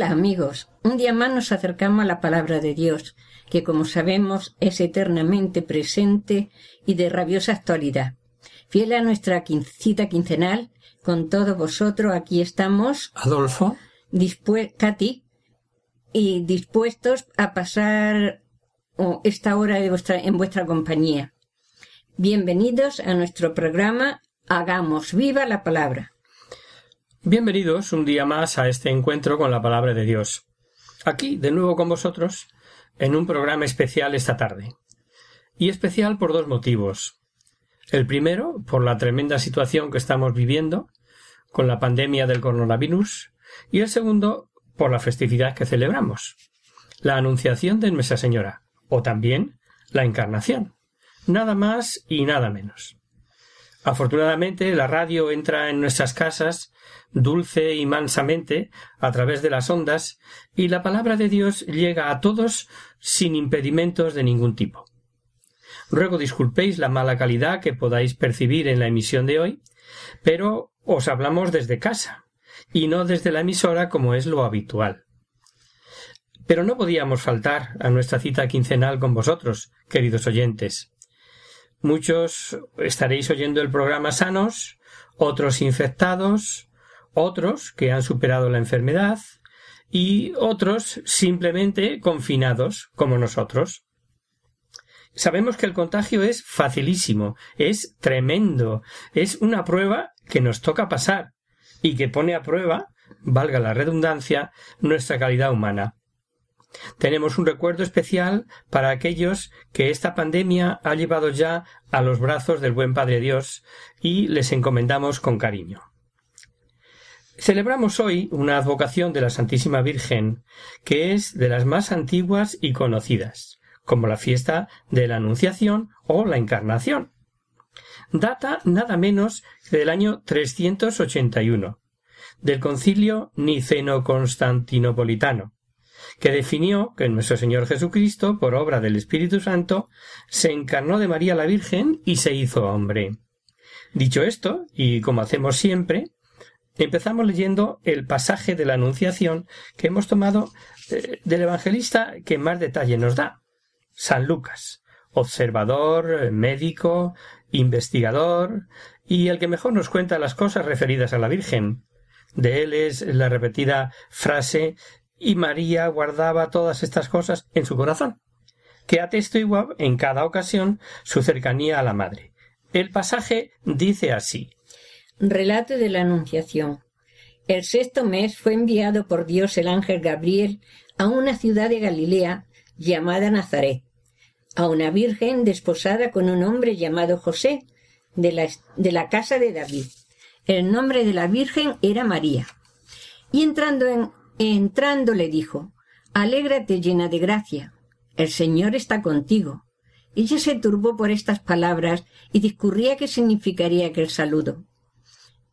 Hola amigos, un día más nos acercamos a la palabra de Dios, que como sabemos es eternamente presente y de rabiosa actualidad. Fiel a nuestra cita quincenal, con todos vosotros aquí estamos, Adolfo, Katy, y dispuestos a pasar oh, esta hora de vuestra, en vuestra compañía. Bienvenidos a nuestro programa Hagamos viva la palabra. Bienvenidos un día más a este encuentro con la palabra de Dios. Aquí, de nuevo con vosotros, en un programa especial esta tarde. Y especial por dos motivos. El primero, por la tremenda situación que estamos viviendo con la pandemia del coronavirus, y el segundo, por la festividad que celebramos, la Anunciación de Nuestra Señora, o también la Encarnación. Nada más y nada menos. Afortunadamente, la radio entra en nuestras casas dulce y mansamente a través de las ondas y la palabra de Dios llega a todos sin impedimentos de ningún tipo. Ruego disculpéis la mala calidad que podáis percibir en la emisión de hoy, pero os hablamos desde casa y no desde la emisora como es lo habitual. Pero no podíamos faltar a nuestra cita quincenal con vosotros, queridos oyentes. Muchos estaréis oyendo el programa sanos, otros infectados, otros que han superado la enfermedad y otros simplemente confinados como nosotros. Sabemos que el contagio es facilísimo, es tremendo, es una prueba que nos toca pasar y que pone a prueba, valga la redundancia, nuestra calidad humana. Tenemos un recuerdo especial para aquellos que esta pandemia ha llevado ya a los brazos del buen Padre Dios y les encomendamos con cariño. Celebramos hoy una advocación de la Santísima Virgen que es de las más antiguas y conocidas, como la fiesta de la Anunciación o la Encarnación. Data nada menos que del año 381, del concilio niceno-constantinopolitano, que definió que nuestro Señor Jesucristo, por obra del Espíritu Santo, se encarnó de María la Virgen y se hizo hombre. Dicho esto, y como hacemos siempre, empezamos leyendo el pasaje de la Anunciación que hemos tomado eh, del evangelista que más detalle nos da, San Lucas, observador, médico, investigador y el que mejor nos cuenta las cosas referidas a la Virgen. De él es la repetida frase y María guardaba todas estas cosas en su corazón, que atestigua en cada ocasión su cercanía a la Madre. El pasaje dice así Relato de la Anunciación. El sexto mes fue enviado por Dios el ángel Gabriel a una ciudad de Galilea llamada Nazaret, a una virgen desposada con un hombre llamado José, de la, casa de David. El nombre de la virgen era María. Y entrando, en, entrando le dijo, Alégrate llena de gracia, el Señor está contigo. Ella se turbó por estas palabras y discurría qué significaría aquel saludo.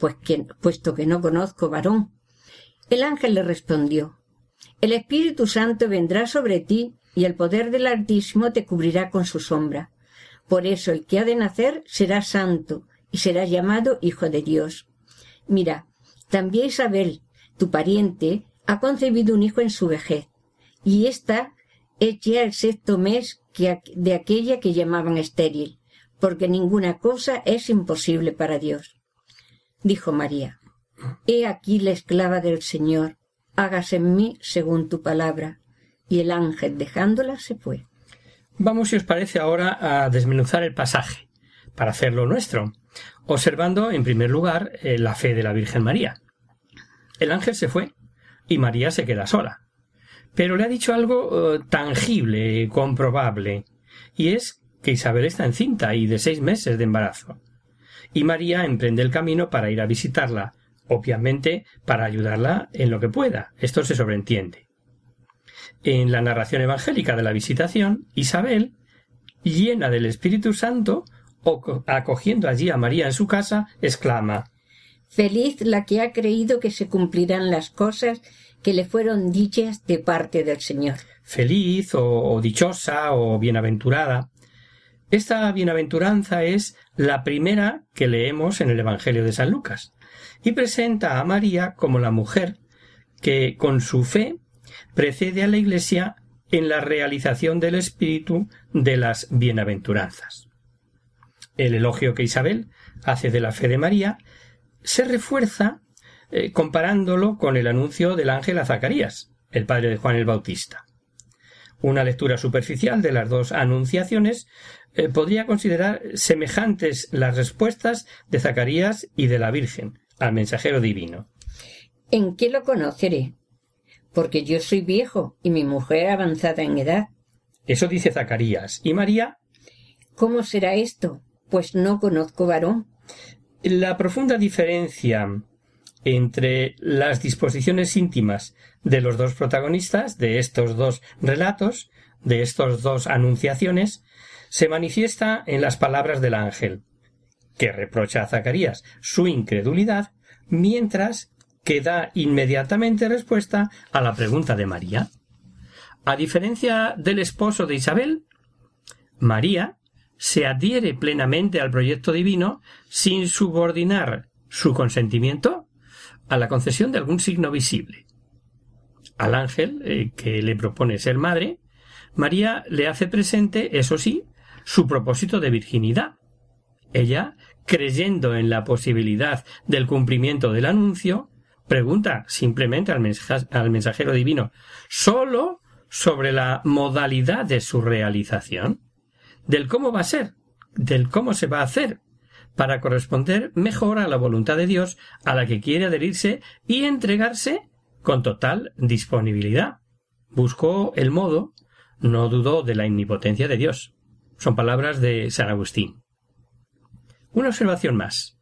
Pues que, puesto que no conozco varón. El ángel le respondió, El Espíritu Santo vendrá sobre ti y el poder del Altísimo te cubrirá con su sombra. Por eso el que ha de nacer será santo y será llamado Hijo de Dios. Mira, también Isabel, tu pariente, ha concebido un hijo en su vejez, y ésta es ya el sexto mes de aquella que llamaban estéril, porque ninguna cosa es imposible para Dios. Dijo María, He aquí la esclava del Señor, hágase en mí según tu palabra. Y el ángel dejándola se fue. Vamos, si os parece, ahora a desmenuzar el pasaje, para hacerlo nuestro, observando, en primer lugar, eh, la fe de la Virgen María. El ángel se fue y María se queda sola. Pero le ha dicho algo eh, tangible, comprobable, y es que Isabel está encinta y de seis meses de embarazo. Y María emprende el camino para ir a visitarla, obviamente para ayudarla en lo que pueda. Esto se sobreentiende. En la narración evangélica de la visitación, Isabel, llena del Espíritu Santo, acogiendo allí a María en su casa, exclama Feliz la que ha creído que se cumplirán las cosas que le fueron dichas de parte del Señor. Feliz o, o dichosa o bienaventurada. Esta bienaventuranza es la primera que leemos en el Evangelio de San Lucas y presenta a María como la mujer que con su fe precede a la Iglesia en la realización del espíritu de las bienaventuranzas. El elogio que Isabel hace de la fe de María se refuerza eh, comparándolo con el anuncio del ángel a Zacarías, el padre de Juan el Bautista. Una lectura superficial de las dos anunciaciones eh, podría considerar semejantes las respuestas de Zacarías y de la Virgen al mensajero divino. ¿En qué lo conoceré? porque yo soy viejo y mi mujer avanzada en edad. Eso dice Zacarías. ¿Y María? ¿Cómo será esto? Pues no conozco varón. La profunda diferencia entre las disposiciones íntimas de los dos protagonistas de estos dos relatos, de estas dos anunciaciones, se manifiesta en las palabras del ángel, que reprocha a Zacarías su incredulidad, mientras que da inmediatamente respuesta a la pregunta de María. A diferencia del esposo de Isabel, María se adhiere plenamente al proyecto divino sin subordinar su consentimiento a la concesión de algún signo visible. Al ángel, eh, que le propone ser madre, María le hace presente, eso sí, su propósito de virginidad. Ella, creyendo en la posibilidad del cumplimiento del anuncio, pregunta simplemente al, mensajero divino solo sobre la modalidad de su realización, del cómo va a ser, del cómo se va a hacer, para corresponder mejor a la voluntad de Dios a la que quiere adherirse y entregarse con total disponibilidad. Buscó el modo, no dudó de la omnipotencia de Dios. Son palabras de San Agustín. Una observación más.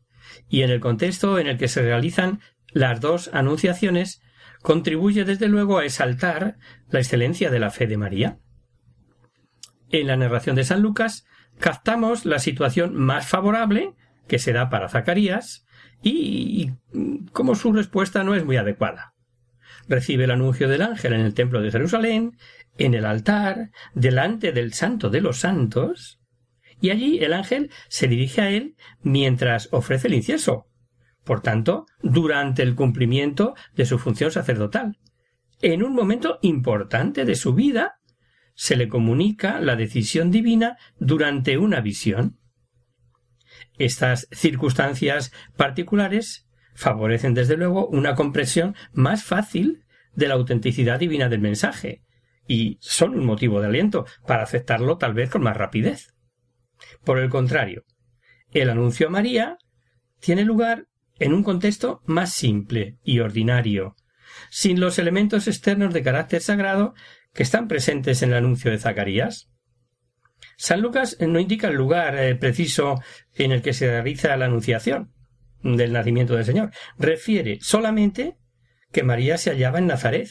Y en el contexto en el que se realizan las dos anunciaciones contribuye desde luego a exaltar la excelencia de la fe de María. En la narración de San Lucas captamos la situación más favorable que se da para Zacarías y, como su respuesta no es muy adecuada. Recibe el anuncio del ángel en el templo de Jerusalén, en el altar, delante del santo de los santos, y allí el ángel se dirige a él mientras ofrece el incienso, por tanto, durante el cumplimiento de su función sacerdotal. En un momento importante de su vida, se le comunica la decisión divina durante una visión. Estas circunstancias particulares favorecen desde luego una comprensión más fácil de la autenticidad divina del mensaje, y son un motivo de aliento para aceptarlo tal vez con más rapidez. Por el contrario, el anuncio a María tiene lugar en un contexto más simple y ordinario, sin los elementos externos de carácter sagrado que están presentes en el anuncio de Zacarías. San Lucas no indica el lugar eh, preciso en el que se realiza la anunciación del nacimiento del Señor. Refiere solamente que María se hallaba en Nazaret,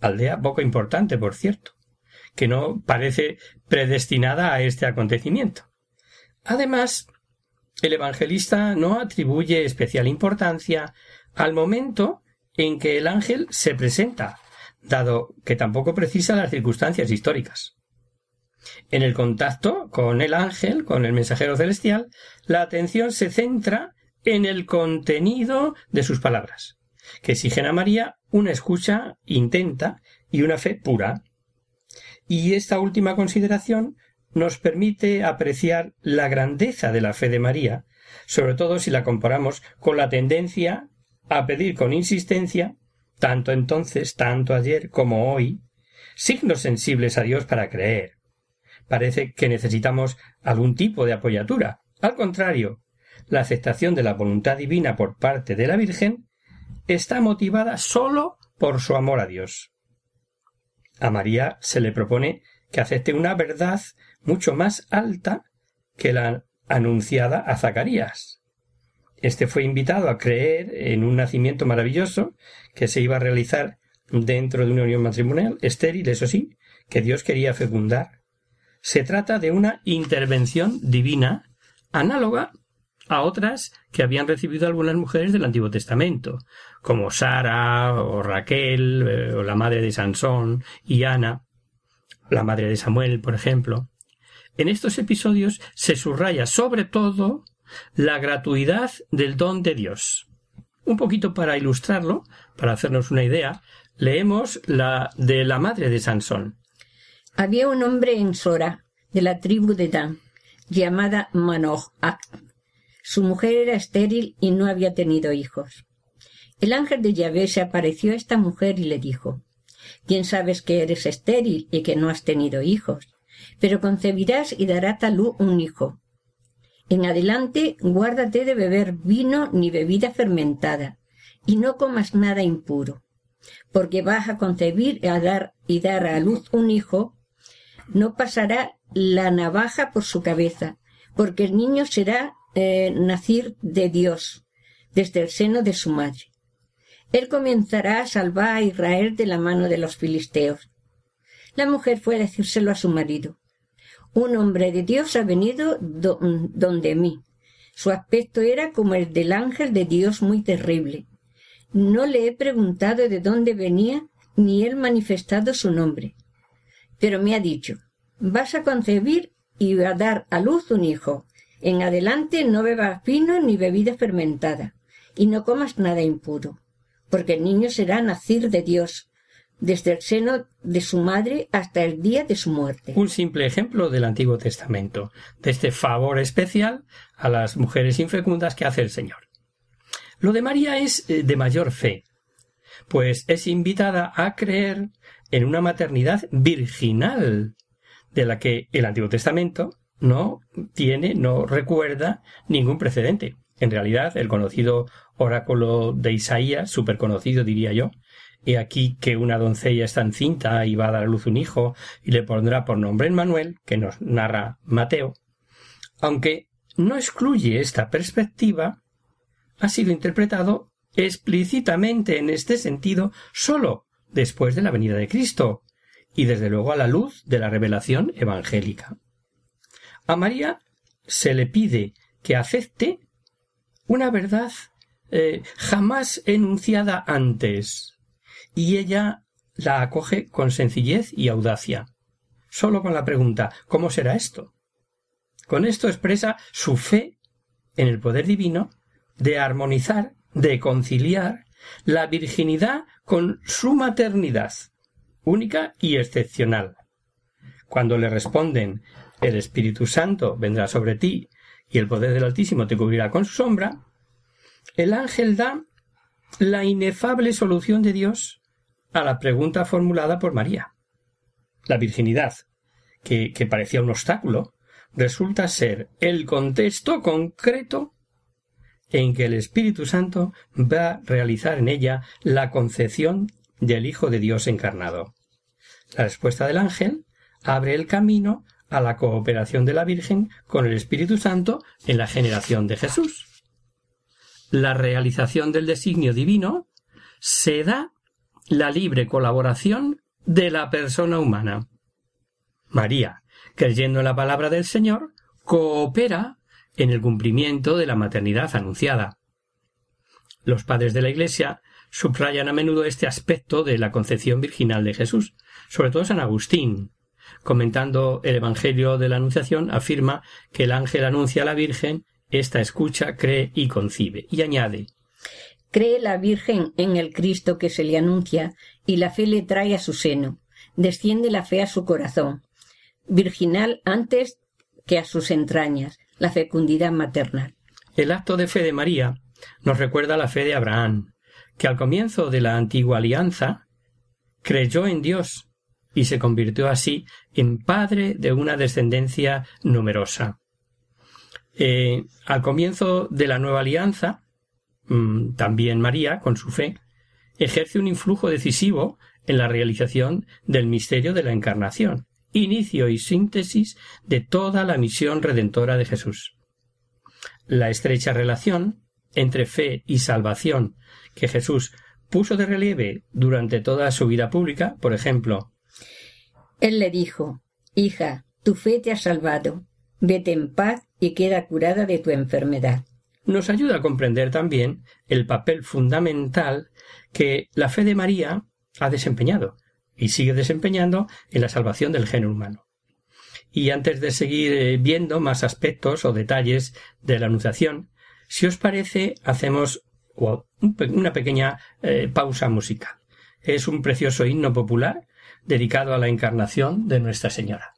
aldea poco importante, por cierto, que no parece predestinada a este acontecimiento. Además, el evangelista no atribuye especial importancia al momento en que el ángel se presenta, dado que tampoco precisa las circunstancias históricas. En el contacto con el ángel, con el mensajero celestial, la atención se centra en el contenido de sus palabras, que exigen a María una escucha intenta y una fe pura. Y esta última consideración nos permite apreciar la grandeza de la fe de María, sobre todo si la comparamos con la tendencia a pedir con insistencia, tanto entonces, tanto ayer como hoy, signos sensibles a Dios para creer. Parece que necesitamos algún tipo de apoyatura. Al contrario, la aceptación de la voluntad divina por parte de la Virgen está motivada sólo por su amor a Dios. A María se le propone que acepte una verdad mucho más alta que la anunciada a Zacarías. Este fue invitado a creer en un nacimiento maravilloso que se iba a realizar dentro de una unión matrimonial, estéril, eso sí, que Dios quería fecundar. Se trata de una intervención divina análoga a otras que habían recibido algunas mujeres del Antiguo Testamento, como Sara o Raquel eh, o la madre de Sansón y Ana, la madre de Samuel, por ejemplo. En estos episodios se subraya sobre todo la gratuidad del don de Dios. Un poquito para ilustrarlo, para hacernos una idea, leemos la de la madre de Sansón. Había un hombre en Sora, de la tribu de Dan, llamada Manoach. Su mujer era estéril y no había tenido hijos. El ángel de Yahvé se apareció a esta mujer y le dijo Bien sabes que eres estéril y que no has tenido hijos, pero concebirás y dará talú un hijo. En adelante guárdate de beber vino ni bebida fermentada, y no comas nada impuro, porque vas a concebir a dar y dar a luz un hijo, no pasará la navaja por su cabeza, porque el niño será eh, de Dios, desde el seno de su madre. Él comenzará a salvar a Israel de la mano de los filisteos. La mujer fue a decírselo a su marido. Un hombre de Dios ha venido donde mí. Su aspecto era como el del ángel de Dios muy terrible. No le he preguntado de dónde venía, ni él manifestado su nombre. Pero me ha dicho, vas a concebir y a dar a luz un hijo. En adelante no bebas vino ni bebida fermentada, y no comas nada impuro porque el niño será nacir de Dios, desde el seno de su madre hasta el día de su muerte. Un simple ejemplo del Antiguo Testamento, de este favor especial a las mujeres infecundas que hace el Señor. Lo de María es eh, de mayor fe, pues es invitada a creer en una maternidad virginal, de la que el Antiguo Testamento no tiene, no recuerda ningún precedente. En realidad, el conocido oráculo de Isaías, súper conocido diría yo, he aquí que una doncella está encinta y va a dar a luz un hijo y le pondrá por nombre Manuel, que nos narra Mateo, aunque no excluye esta perspectiva, ha sido interpretado explícitamente en este sentido sólo después de la venida de Cristo y desde luego a la luz de la revelación evangélica. A María se le pide que acepte una verdad eh, jamás enunciada antes, y ella la acoge con sencillez y audacia, solo con la pregunta ¿cómo será esto? Con esto expresa su fe en el poder divino de armonizar, de conciliar la virginidad con su maternidad, única y excepcional. Cuando le responden el Espíritu Santo vendrá sobre ti y el poder del Altísimo te cubrirá con su sombra, el ángel da la inefable solución de Dios a la pregunta formulada por María. La virginidad, que, que parecía un obstáculo, resulta ser el contexto concreto en que el Espíritu Santo va a realizar en ella la concepción del Hijo de Dios encarnado. La respuesta del ángel abre el camino a la cooperación de la Virgen con el Espíritu Santo en la generación de Jesús. La realización del designio divino se da la libre colaboración de la persona humana. María, creyendo en la palabra del Señor, coopera en el cumplimiento de la maternidad anunciada. Los padres de la Iglesia subrayan a menudo este aspecto de la concepción virginal de Jesús, sobre todo San Agustín, comentando el Evangelio de la Anunciación, afirma que el ángel anuncia a la Virgen, esta escucha, cree y concibe, y añade Cree la Virgen en el Cristo que se le anuncia, y la fe le trae a su seno, desciende la fe a su corazón, virginal antes que a sus entrañas, la fecundidad maternal. El acto de fe de María nos recuerda la fe de Abraham, que al comienzo de la antigua alianza creyó en Dios y se convirtió así en padre de una descendencia numerosa. Eh, al comienzo de la nueva alianza, mm, también María, con su fe, ejerce un influjo decisivo en la realización del misterio de la encarnación, inicio y síntesis de toda la misión redentora de Jesús. La estrecha relación entre fe y salvación que Jesús puso de relieve durante toda su vida pública, por ejemplo, Él le dijo, Hija, tu fe te ha salvado, vete en paz y queda curada de tu enfermedad. Nos ayuda a comprender también el papel fundamental que la fe de María ha desempeñado y sigue desempeñando en la salvación del género humano. Y antes de seguir eh, viendo más aspectos o detalles de la Anunciación, si os parece, hacemos una pequeña eh, pausa musical. Es un precioso himno popular dedicado a la encarnación de Nuestra Señora.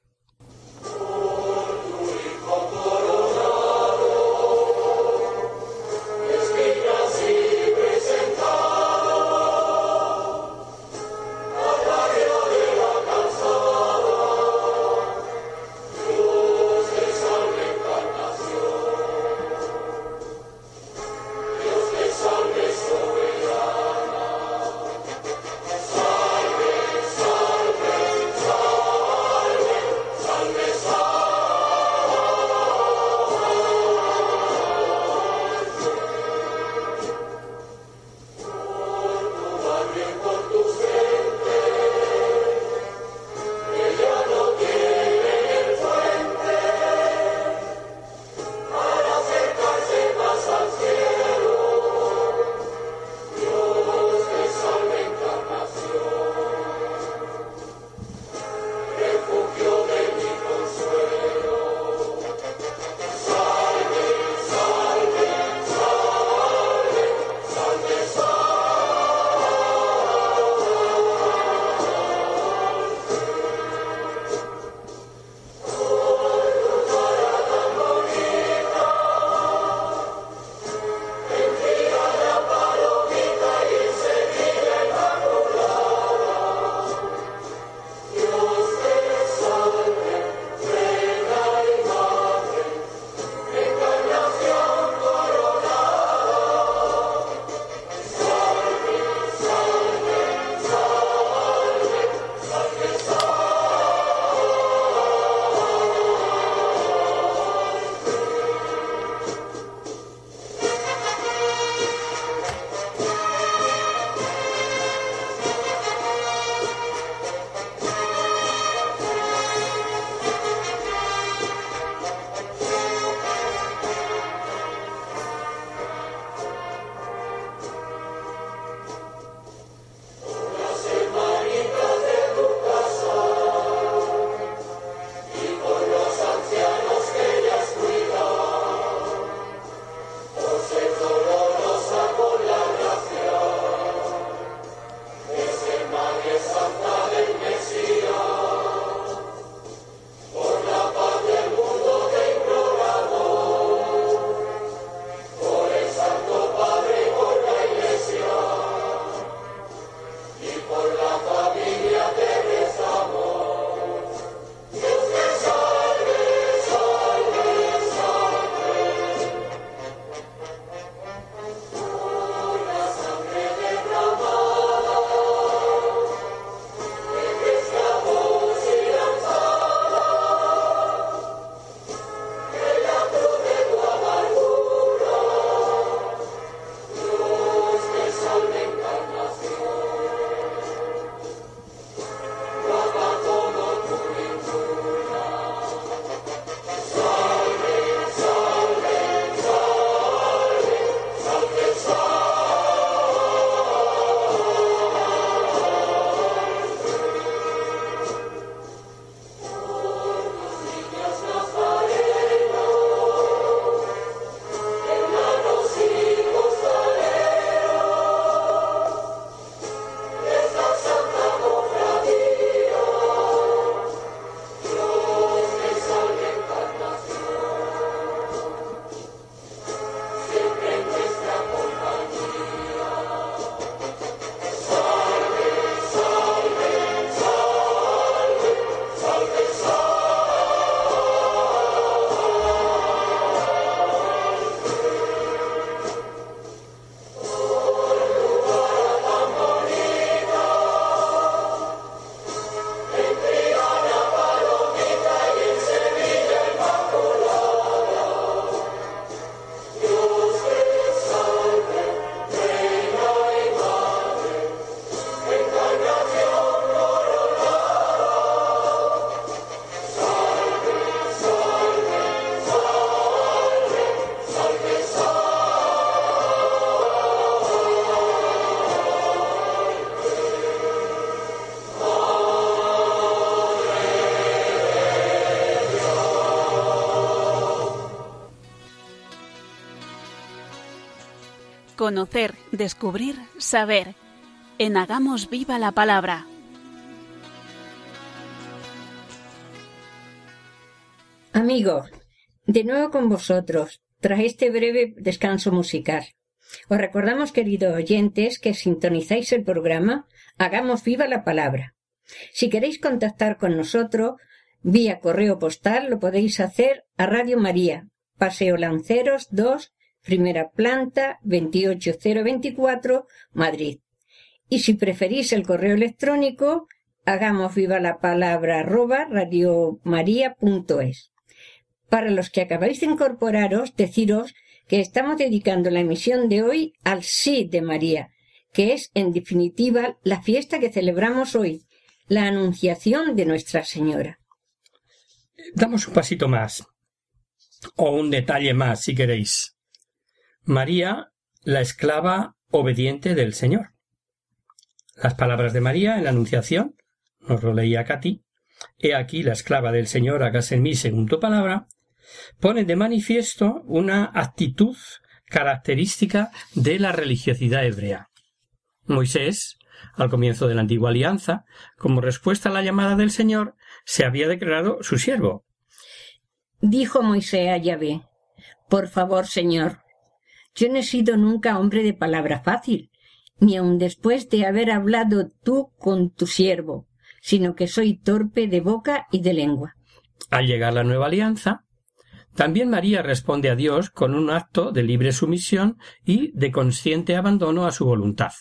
Conocer, descubrir, saber. En Hagamos Viva la Palabra. Amigos, de nuevo con vosotros, tras este breve descanso musical. Os recordamos, queridos oyentes, que sintonizáis el programa Hagamos Viva la Palabra. Si queréis contactar con nosotros vía correo postal, lo podéis hacer a Radio María, Paseo Lanceros 2, primera planta 28024, Madrid. Y si preferís el correo electrónico, hagamos viva la palabra arroba radiomaria.es. Para los que acabáis de incorporaros, deciros que estamos dedicando la emisión de hoy al sí de María, que es, en definitiva, la fiesta que celebramos hoy, la anunciación de Nuestra Señora. Damos un pasito más, o un detalle más, si queréis. María, la esclava obediente del Señor. Las palabras de María en la Anunciación, nos lo leía Katy, he aquí la esclava del Señor, hágase en mí según tu palabra, ponen de manifiesto una actitud característica de la religiosidad hebrea. Moisés, al comienzo de la antigua alianza, como respuesta a la llamada del Señor, se había declarado su siervo. Dijo Moisés a Yahvé, Por favor, Señor, yo no he sido nunca hombre de palabra fácil, ni aun después de haber hablado tú con tu siervo, sino que soy torpe de boca y de lengua. Al llegar la nueva alianza, también María responde a Dios con un acto de libre sumisión y de consciente abandono a su voluntad,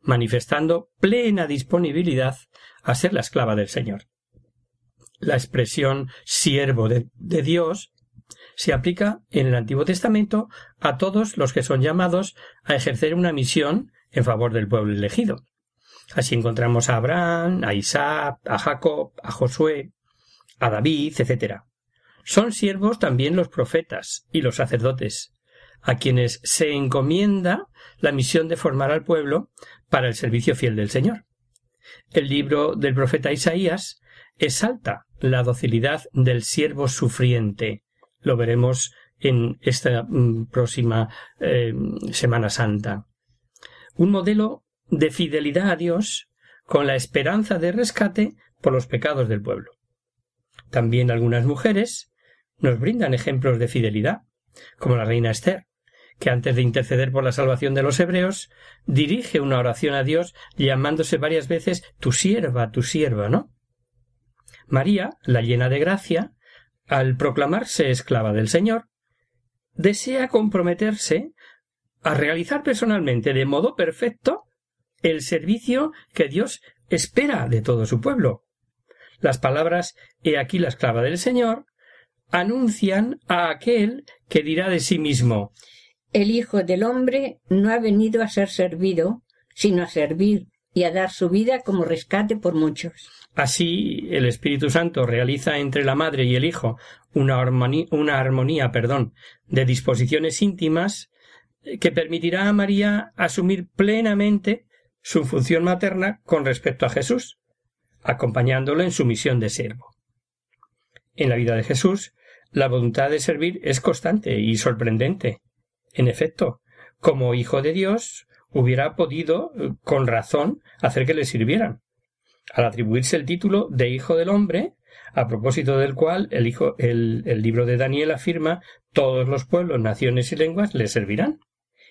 manifestando plena disponibilidad a ser la esclava del Señor. La expresión siervo de, de Dios se aplica en el Antiguo Testamento a todos los que son llamados a ejercer una misión en favor del pueblo elegido. Así encontramos a Abraham, a Isaac, a Jacob, a Josué, a David, etc. Son siervos también los profetas y los sacerdotes, a quienes se encomienda la misión de formar al pueblo para el servicio fiel del Señor. El libro del profeta Isaías exalta la docilidad del siervo sufriente, lo veremos en esta mm, próxima eh, Semana Santa. Un modelo de fidelidad a Dios con la esperanza de rescate por los pecados del pueblo. También algunas mujeres nos brindan ejemplos de fidelidad, como la reina Esther, que antes de interceder por la salvación de los hebreos, dirige una oración a Dios llamándose varias veces tu sierva, tu sierva, ¿no? María, la llena de gracia, al proclamarse esclava del Señor, desea comprometerse a realizar personalmente de modo perfecto el servicio que Dios espera de todo su pueblo. Las palabras He aquí la esclava del Señor anuncian a aquel que dirá de sí mismo El Hijo del hombre no ha venido a ser servido, sino a servir y a dar su vida como rescate por muchos. Así, el Espíritu Santo realiza entre la Madre y el Hijo una armonía, perdón, de disposiciones íntimas que permitirá a María asumir plenamente su función materna con respecto a Jesús, acompañándolo en su misión de siervo. En la vida de Jesús, la voluntad de servir es constante y sorprendente. En efecto, como Hijo de Dios, hubiera podido, con razón, hacer que le sirvieran al atribuirse el título de Hijo del Hombre, a propósito del cual el, hijo, el, el libro de Daniel afirma todos los pueblos, naciones y lenguas le servirán.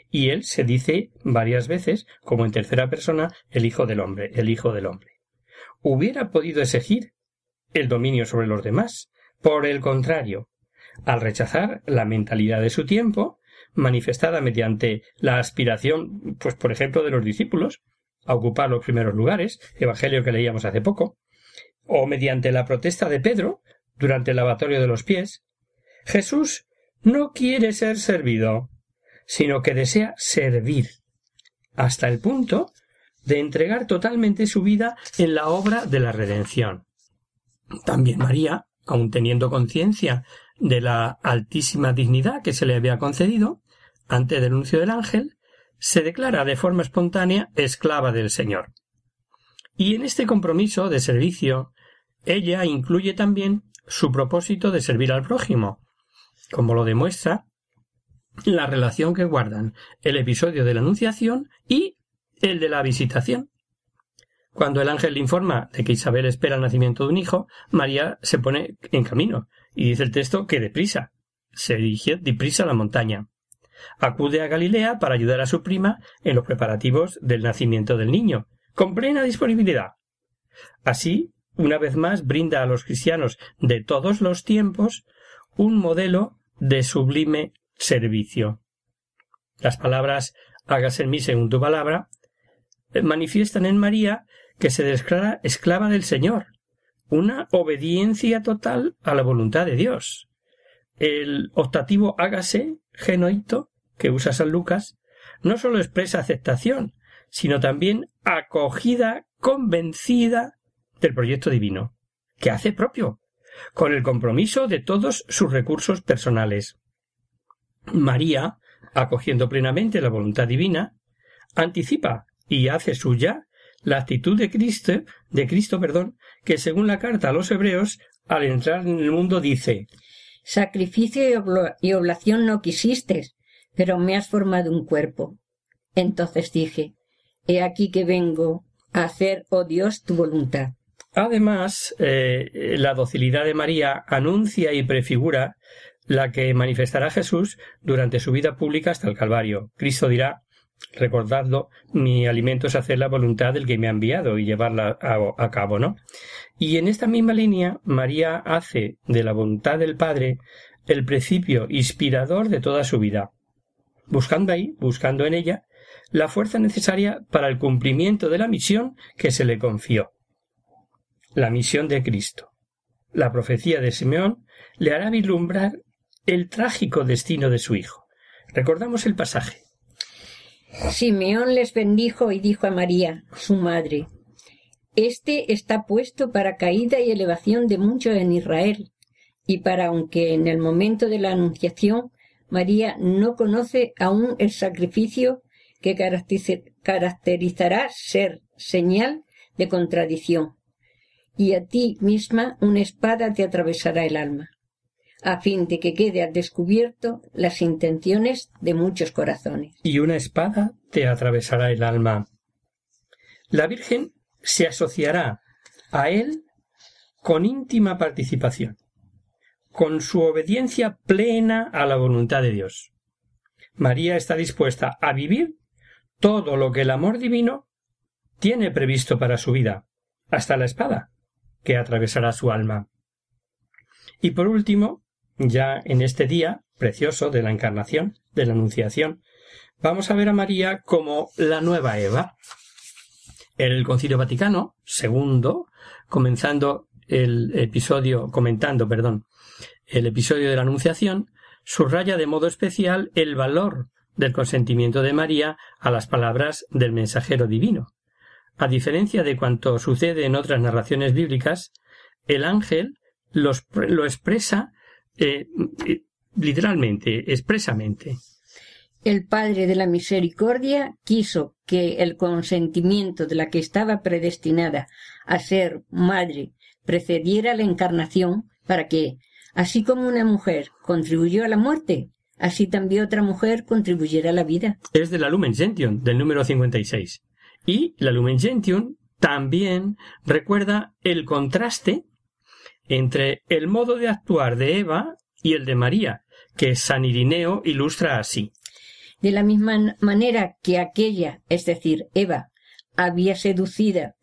Y él se dice varias veces, como en tercera persona, el Hijo del Hombre, el Hijo del Hombre. Hubiera podido exigir el dominio sobre los demás. Por el contrario, al rechazar la mentalidad de su tiempo, manifestada mediante la aspiración, pues por ejemplo, de los discípulos, a ocupar los primeros lugares, evangelio que leíamos hace poco, o mediante la protesta de Pedro durante el lavatorio de los pies, Jesús no quiere ser servido, sino que desea servir, hasta el punto de entregar totalmente su vida en la obra de la redención. También María, aun teniendo conciencia de la altísima dignidad que se le había concedido, ante el anuncio del ángel, se declara de forma espontánea esclava del Señor. Y en este compromiso de servicio, ella incluye también su propósito de servir al prójimo, como lo demuestra la relación que guardan el episodio de la Anunciación y el de la visitación. Cuando el ángel le informa de que Isabel espera el nacimiento de un hijo, María se pone en camino y dice el texto que deprisa. Se dirige deprisa a la montaña. Acude a Galilea para ayudar a su prima en los preparativos del nacimiento del niño, con plena disponibilidad. Así, una vez más, brinda a los cristianos de todos los tiempos un modelo de sublime servicio. Las palabras hágase en mí según tu palabra eh, manifiestan en María que se declara esclava del Señor, una obediencia total a la voluntad de Dios. El optativo hágase, genoito, que usa San Lucas, no sólo expresa aceptación, sino también acogida convencida del proyecto divino, que hace propio, con el compromiso de todos sus recursos personales. María, acogiendo plenamente la voluntad divina, anticipa y hace suya la actitud de Cristo, de Cristo, perdón, que según la carta a los hebreos, al entrar en el mundo dice Sacrificio y oblación no quisiste, pero me has formado un cuerpo. Entonces dije He aquí que vengo a hacer, oh Dios, tu voluntad. Además, eh, la docilidad de María anuncia y prefigura la que manifestará Jesús durante su vida pública hasta el Calvario. Cristo dirá recordadlo, mi alimento es hacer la voluntad del que me ha enviado y llevarla a, cabo, ¿no? Y en esta misma línea, María hace de la voluntad del Padre el principio inspirador de toda su vida, buscando ahí, buscando en ella, la fuerza necesaria para el cumplimiento de la misión que se le confió. La misión de Cristo. La profecía de Simeón le hará vislumbrar el trágico destino de su hijo. Recordamos el pasaje. Simeón les bendijo y dijo a María, su madre, Este está puesto para caída y elevación de muchos en Israel, y para aunque en el momento de la anunciación María no conoce aún el sacrificio que caracterizará ser señal de contradicción, y a ti misma una espada te atravesará el alma a fin de que quede al descubierto las intenciones de muchos corazones. Y una espada te atravesará el alma. La Virgen se asociará a él con íntima participación, con su obediencia plena a la voluntad de Dios. María está dispuesta a vivir todo lo que el amor divino tiene previsto para su vida, hasta la espada, que atravesará su alma. Y por último, ya en este día precioso de la encarnación, de la anunciación, vamos a ver a María como la nueva Eva. El Concilio Vaticano II, comenzando el episodio, comentando, perdón, el episodio de la Anunciación, subraya de modo especial el valor del consentimiento de María a las palabras del mensajero divino. A diferencia de cuanto sucede en otras narraciones bíblicas, el ángel lo expresa eh, eh, literalmente, expresamente. El Padre de la Misericordia quiso que el consentimiento de la que estaba predestinada a ser madre precediera la encarnación para que, así como una mujer contribuyó a la muerte, así también otra mujer contribuyera a la vida. Es de la Lumen Gentium, del número 56. Y la Lumen Gentium también recuerda el contraste entre el modo de actuar de Eva y el de María, que San Irineo ilustra así. De la misma manera que aquella, es decir, Eva, había seducida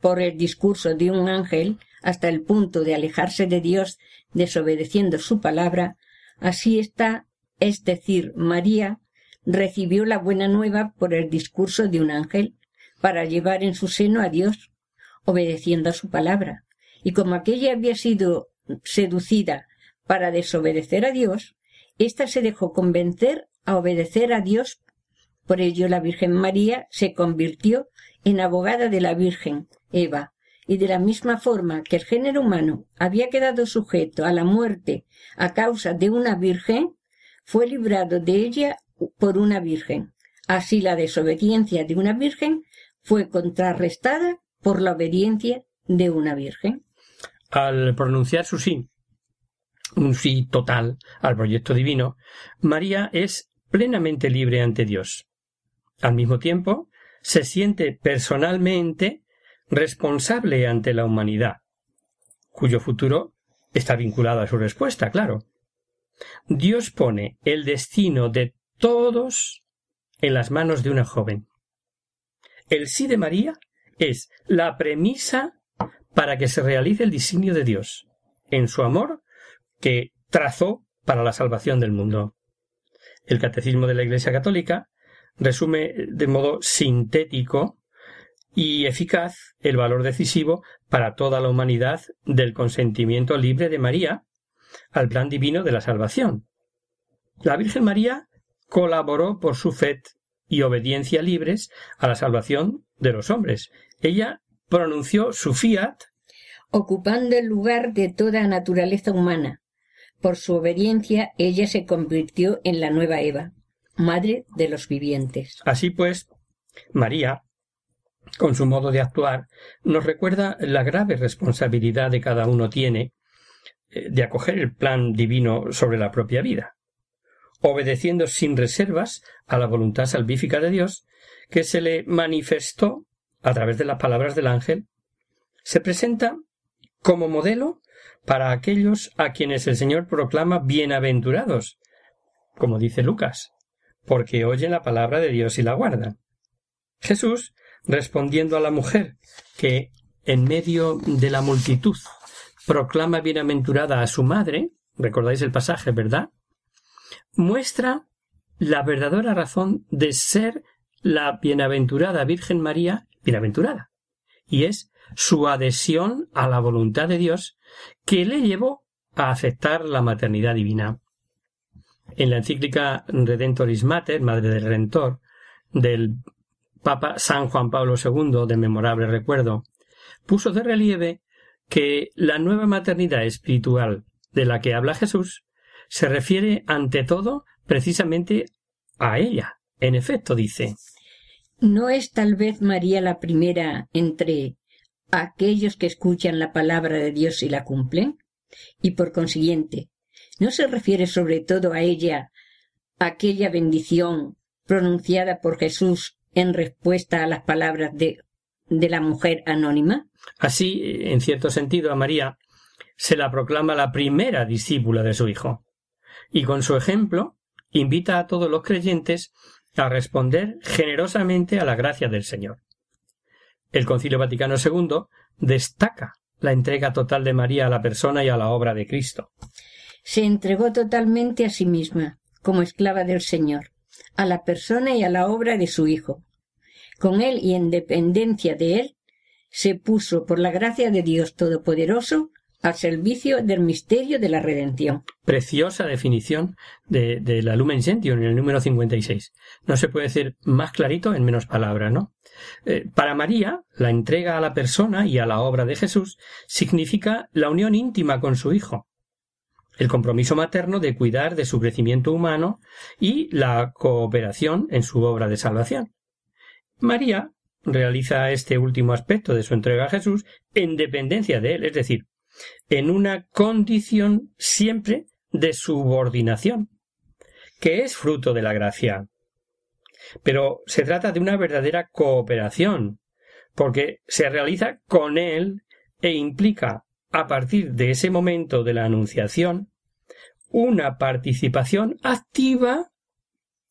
por el discurso de un ángel hasta el punto de alejarse de Dios desobedeciendo su palabra, así está, es decir, María recibió la buena nueva por el discurso de un ángel para llevar en su seno a Dios, obedeciendo a su palabra y como aquella había sido seducida para desobedecer a Dios, ésta se dejó convencer a obedecer a Dios. Por ello la Virgen María se convirtió en abogada de la Virgen, Eva, y de la misma forma que el género humano había quedado sujeto a la muerte a causa de una Virgen, fue librado de ella por una Virgen. Así la desobediencia de una Virgen fue contrarrestada por la obediencia de una Virgen al pronunciar su sí, un sí total al proyecto divino, María es plenamente libre ante Dios. Al mismo tiempo, se siente personalmente responsable ante la humanidad, cuyo futuro está vinculado a su respuesta, claro. Dios pone el destino de todos en las manos de una joven. El sí de María es la premisa para que se realice el designio de Dios en su amor que trazó para la salvación del mundo. El Catecismo de la Iglesia Católica resume de modo sintético y eficaz el valor decisivo para toda la humanidad del consentimiento libre de María al plan divino de la salvación. La Virgen María colaboró por su fe y obediencia libres a la salvación de los hombres. Ella pronunció su fiat ocupando el lugar de toda naturaleza humana. Por su obediencia ella se convirtió en la nueva Eva, madre de los vivientes. Así pues, María, con su modo de actuar, nos recuerda la grave responsabilidad de cada uno tiene eh, de acoger el plan divino sobre la propia vida, obedeciendo sin reservas a la voluntad salvífica de Dios, que se le manifestó a través de las palabras del ángel, se presenta como modelo para aquellos a quienes el Señor proclama bienaventurados, como dice Lucas, porque oyen la palabra de Dios y la guardan. Jesús, respondiendo a la mujer que en medio de la multitud proclama bienaventurada a su madre, recordáis el pasaje, ¿verdad? Muestra la verdadera razón de ser la bienaventurada Virgen María bienaventurada, y es su adhesión a la voluntad de Dios que le llevó a aceptar la maternidad divina. En la encíclica Redentoris Mater, Madre del Redentor, del Papa San Juan Pablo II, de memorable recuerdo, puso de relieve que la nueva maternidad espiritual de la que habla Jesús se refiere ante todo precisamente a ella. En efecto, dice ¿No es tal vez María la primera entre aquellos que escuchan la palabra de Dios y la cumplen? Y por consiguiente, ¿no se refiere sobre todo a ella aquella bendición pronunciada por Jesús en respuesta a las palabras de, de la mujer anónima? Así, en cierto sentido, a María se la proclama la primera discípula de su Hijo. Y con su ejemplo, invita a todos los creyentes a responder generosamente a la gracia del Señor. El Concilio Vaticano II destaca la entrega total de María a la persona y a la obra de Cristo. Se entregó totalmente a sí misma, como esclava del Señor, a la persona y a la obra de su Hijo. Con él y en dependencia de él, se puso por la gracia de Dios Todopoderoso al servicio del misterio de la redención. Preciosa definición de, la Lumen Gentium en el número 56. No se puede decir más clarito en menos palabras, ¿no? Eh, para María, la entrega a la persona y a la obra de Jesús significa la unión íntima con su Hijo, el compromiso materno de cuidar de su crecimiento humano y la cooperación en su obra de salvación. María realiza este último aspecto de su entrega a Jesús en dependencia de él, es decir, en una condición siempre de subordinación, que es fruto de la gracia. Pero se trata de una verdadera cooperación, porque se realiza con él e implica, a partir de ese momento de la Anunciación, una participación activa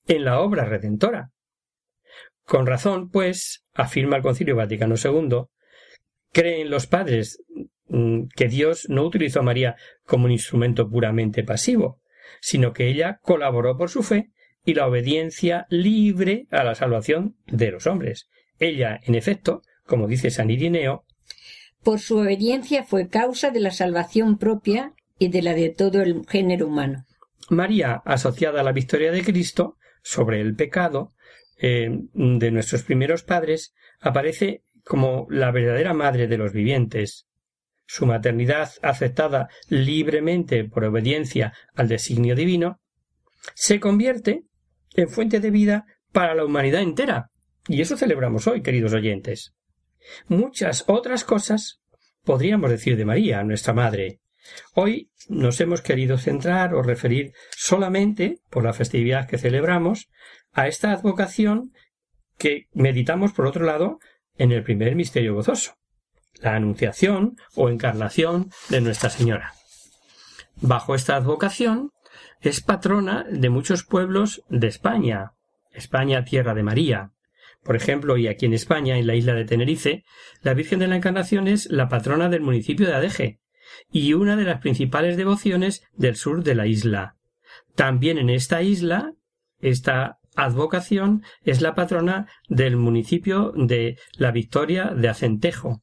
en la obra redentora. Con razón, pues, afirma el Concilio Vaticano II, creen los padres que Dios no utilizó a María como un instrumento puramente pasivo, sino que ella colaboró por su fe y la obediencia libre a la salvación de los hombres. Ella, en efecto, como dice San Irineo, por su obediencia fue causa de la salvación propia y de la de todo el género humano. María, asociada a la victoria de Cristo sobre el pecado eh, de nuestros primeros padres, aparece como la verdadera madre de los vivientes, su maternidad aceptada libremente por obediencia al designio divino, se convierte en fuente de vida para la humanidad entera. Y eso celebramos hoy, queridos oyentes. Muchas otras cosas podríamos decir de María, nuestra madre, Hoy nos hemos querido centrar o referir solamente, por la festividad que celebramos, a esta advocación que meditamos, por otro lado, en el primer misterio gozoso, la anunciación o encarnación de Nuestra Señora. Bajo esta advocación es patrona de muchos pueblos de España, España tierra de María. Por ejemplo, y aquí en España, en la isla de Tenerife, la Virgen de la Encarnación es la patrona del municipio de Adeje y una de las principales devociones del sur de la isla. También en esta isla, esta advocación es la patrona del municipio de La Victoria de Acentejo.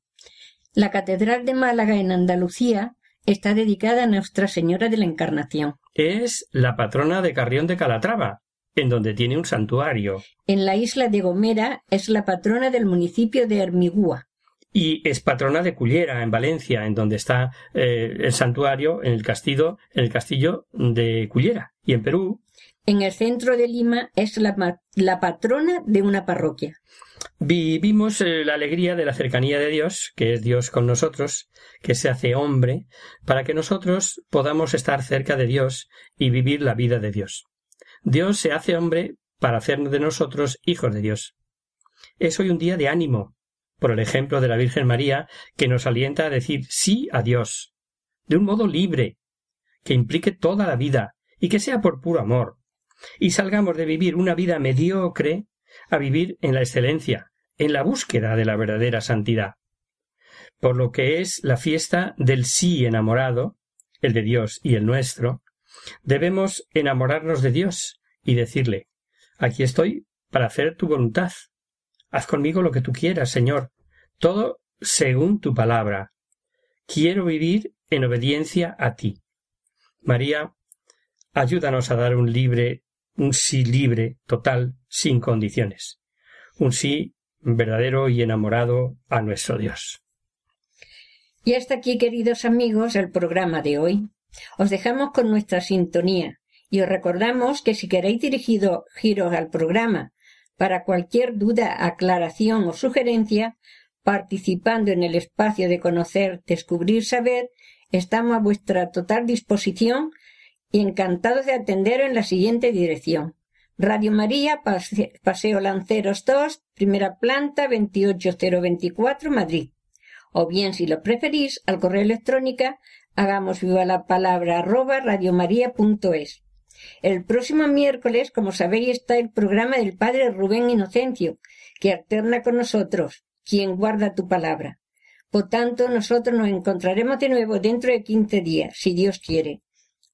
La Catedral de Málaga en Andalucía está dedicada a Nuestra Señora de la Encarnación. Es la patrona de Carrión de Calatrava, en donde tiene un santuario. En la isla de Gomera es la patrona del municipio de Hermigúa. Y es patrona de Cullera, en Valencia, en donde está eh, el santuario, en el castillo, en el castillo de Cullera. Y en Perú. En el centro de Lima es la, patrona de una parroquia. Vivimos eh, la alegría de la cercanía de Dios, que es Dios con nosotros, que se hace hombre, para que nosotros podamos estar cerca de Dios y vivir la vida de Dios. Dios se hace hombre para hacernos de nosotros hijos de Dios. Es hoy un día de ánimo, por el ejemplo de la Virgen María, que nos alienta a decir sí a Dios, de un modo libre, que implique toda la vida y que sea por puro amor, y salgamos de vivir una vida mediocre a vivir en la excelencia, en la búsqueda de la verdadera santidad. Por lo que es la fiesta del sí enamorado, el de Dios y el nuestro, debemos enamorarnos de Dios y decirle Aquí estoy para hacer tu voluntad. Haz conmigo lo que tú quieras, Señor, todo según tu palabra. Quiero vivir en obediencia a ti. María, ayúdanos a dar un libre un sí libre, total, sin condiciones. Un sí verdadero y enamorado a nuestro Dios. Y hasta aquí, queridos amigos, el programa de hoy. Os dejamos con nuestra sintonía y os recordamos que si queréis dirigido giros al programa para cualquier duda, aclaración o sugerencia, participando en el espacio de conocer, descubrir, saber, estamos a vuestra total disposición y encantados de atender en la siguiente dirección. Radio María, Paseo Lanceros 2, primera planta 28024, Madrid. O bien, si lo preferís, al correo electrónico hagamos viva la palabra arroba radiomaria.es. El próximo miércoles, como sabéis, está el programa del Padre Rubén Inocencio, que alterna con nosotros, quien guarda tu palabra. Por tanto, nosotros nos encontraremos de nuevo dentro de quince días, si Dios quiere.